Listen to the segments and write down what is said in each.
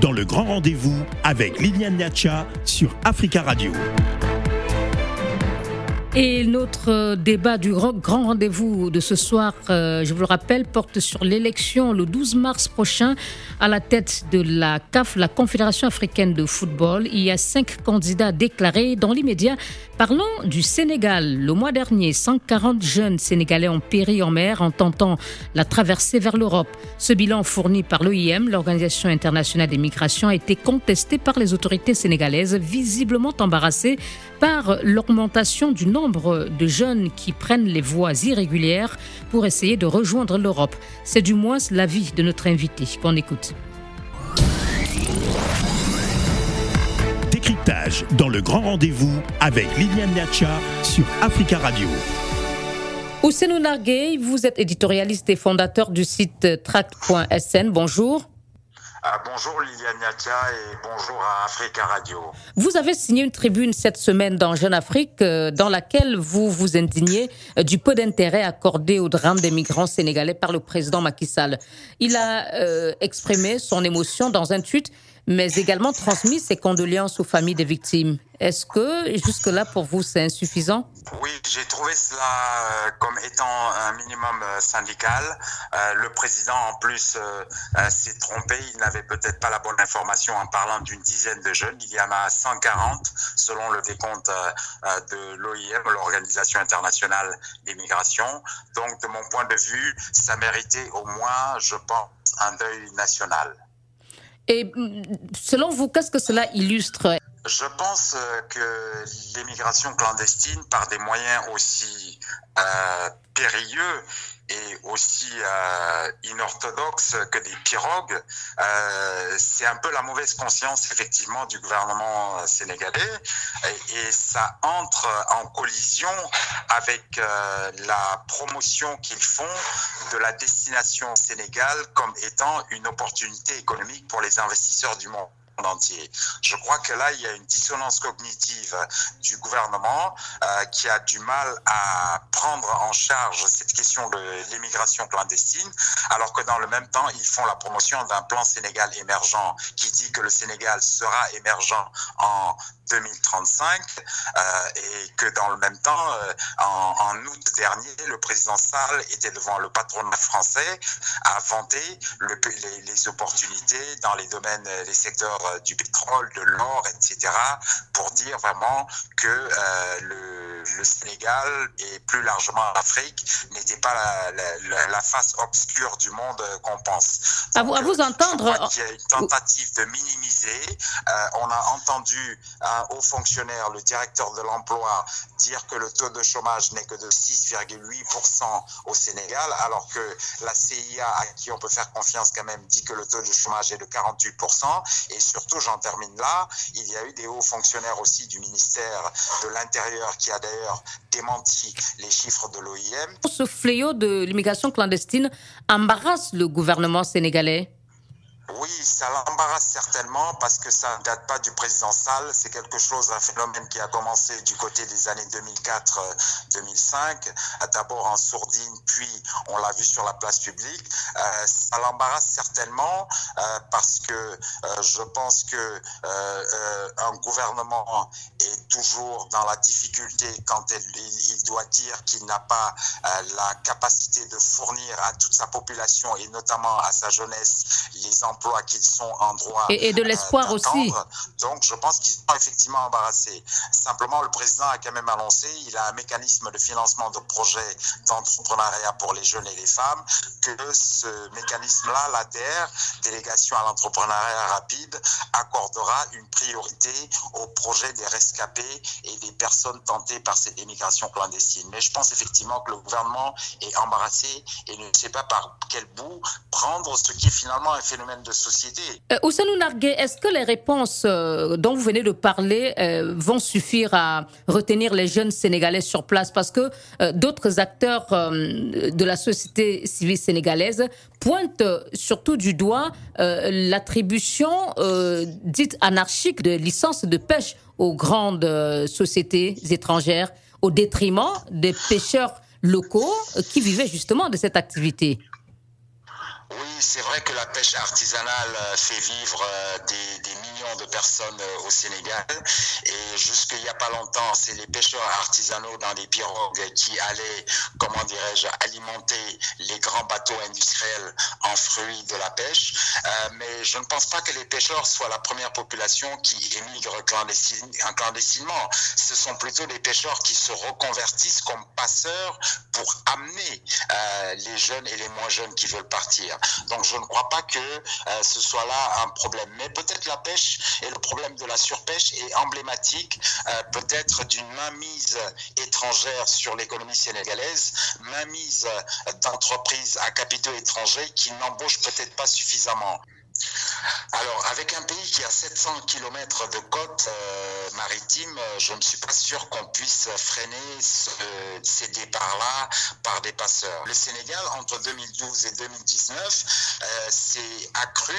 Dans le grand rendez-vous avec Liliane Niacha sur Africa Radio. Et notre débat du grand rendez-vous de ce soir, euh, je vous le rappelle, porte sur l'élection le 12 mars prochain à la tête de la CAF, la Confédération africaine de football. Il y a cinq candidats déclarés dans l'immédiat. Parlons du Sénégal. Le mois dernier, 140 jeunes Sénégalais ont péri en mer en tentant la traversée vers l'Europe. Ce bilan fourni par l'OIM, l'Organisation internationale des migrations, a été contesté par les autorités sénégalaises, visiblement embarrassées par l'augmentation du nombre de jeunes qui prennent les voies irrégulières pour essayer de rejoindre l'Europe. C'est du moins l'avis de notre invité qu'on écoute. Décryptage dans le grand rendez-vous avec Liliane Niacha sur Africa Radio. Ousseinou Narguey, vous êtes éditorialiste et fondateur du site tract.sn. Bonjour. Ah, bonjour Liliane Niatia et bonjour à Africa Radio. Vous avez signé une tribune cette semaine dans Jeune Afrique euh, dans laquelle vous vous indignez euh, du peu d'intérêt accordé au drame des migrants sénégalais par le président Macky Sall. Il a euh, exprimé son émotion dans un tweet mais également transmis ses condoléances aux familles des victimes. Est-ce que jusque-là, pour vous, c'est insuffisant? Oui, j'ai trouvé cela euh, comme étant un minimum euh, syndical. Euh, le président, en plus, s'est trompé. Il n'avait peut-être pas la bonne information en parlant d'une dizaine de jeunes. Il y en a 140, selon le décompte de l'OIM, l'Organisation internationale des migrations. Donc, de mon point de vue, ça méritait au moins, je pense, un deuil national. Et mm, selon vous, qu'est-ce que cela illustre? Je pense euh, que l'immigration clandestine, par des moyens aussi euh, périlleux, et aussi euh, inorthodoxe que des pirogues, euh, c'est un peu la mauvaise conscience effectivement du gouvernement sénégalais. Et, et ça entre en collision avec euh, la promotion qu'ils font de la destination Sénégal comme étant une opportunité économique pour les investisseurs du monde entier. Je crois que là, il y a une dissonance cognitive du gouvernement euh, qui a du mal à prendre en charge cette question de l'immigration clandestine, alors que dans le même temps, ils font la promotion d'un plan Sénégal émergent qui dit que le Sénégal sera émergent en 2035 euh, et que dans le même temps, euh, en, août dernier, le président Sall était devant le patronat français à vanter le, les, opportunités dans les domaines, les secteurs euh, du pétrole, de l'or, etc., pour dire vraiment que euh, le, le, Sénégal et plus largement l'Afrique n'était pas la, la, la, face obscure du monde qu'on pense. Donc, à vous, à vous entendre. Il y a une tentative de minimiser. Euh, on a entendu un haut fonctionnaire, le directeur de l'emploi, dire que le taux de chômage n'est que de 6,8% au Sénégal, alors que la CIA, à qui on peut faire confiance quand même, dit que le taux de chômage est de 48%. Et surtout, j'en termine là, il y a eu des hauts fonctionnaires aussi du ministère de l'Intérieur qui a d'ailleurs démenti les chiffres de l'OIM. Ce fléau de l'immigration clandestine embarrasse le gouvernement sénégalais oui, ça l'embarrasse certainement parce que ça ne date pas du président Sall. C'est quelque chose, un phénomène qui a commencé du côté des années 2004-2005, d'abord en sourdine, puis on l'a vu sur la place publique. Euh, ça l'embarrasse certainement euh, parce que euh, je pense que un gouvernement est toujours dans la difficulté quand elle, il doit dire qu'il n'a pas la capacité de fournir à toute sa population et notamment à sa jeunesse les emplois qu'ils sont en droit et, et de l'espoir euh, aussi. Donc je pense qu'ils sont effectivement embarrassés. Simplement, le président a quand même annoncé, il a un mécanisme de financement de projets d'entrepreneuriat pour les jeunes et les femmes, que ce mécanisme-là, l'ADER, délégation à l'entrepreneuriat rapide, accordera une priorité au projet des rescapés et des personnes tentées par cette immigration clandestine. Mais je pense effectivement que le gouvernement est embarrassé et ne sait pas par quel bout prendre ce qui est finalement un phénomène de société. Euh, Nargué, est-ce que les réponses euh, dont vous venez de parler euh, vont suffire à retenir les jeunes Sénégalais sur place? Parce que euh, d'autres acteurs euh, de la société civile sénégalaise pointent surtout du doigt euh, l'attribution dite anarchique de licences de pêche aux grandes sociétés étrangères au détriment des pêcheurs locaux qui vivaient justement de cette activité. Oui, c'est vrai que la pêche artisanale euh, fait vivre euh, des, des millions de personnes au Sénégal. Et jusqu'il n'y a pas longtemps, c'est les pêcheurs artisanaux dans les pirogues qui allaient, comment dirais-je, alimenter les grands bateaux industriels en fruits de la pêche. mais je ne pense pas que les pêcheurs soient la première population qui émigre clandestinement. Ce sont plutôt les pêcheurs qui se reconvertissent comme passeurs pour amener euh, les jeunes et les moins jeunes qui veulent partir. Donc je ne crois pas que euh, ce soit là un problème. Mais peut-être la pêche et le problème de la surpêche est emblématique euh, peut-être d'une mainmise étrangère sur l'économie sénégalaise, mainmise d'entreprises à capitaux étrangers qui n'embauchent peut-être pas suffisamment. Alors, avec un pays qui a 700 km de côte euh, maritime, euh, je ne suis pas sûr qu'on puisse freiner ces départs-là par des passeurs. Le Sénégal, entre 2012 et 2019, euh, s'est accru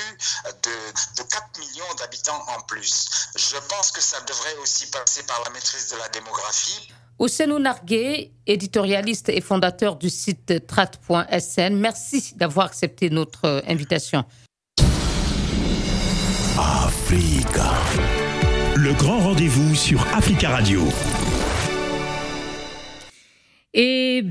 de, de 4 millions d'habitants en plus. Je pense que ça devrait aussi passer par la maîtrise de la démographie. Ousseinou Nargué, éditorialiste et fondateur du site trat.sn, merci d'avoir accepté notre invitation. Africa. Le grand rendez-vous sur Africa Radio. Et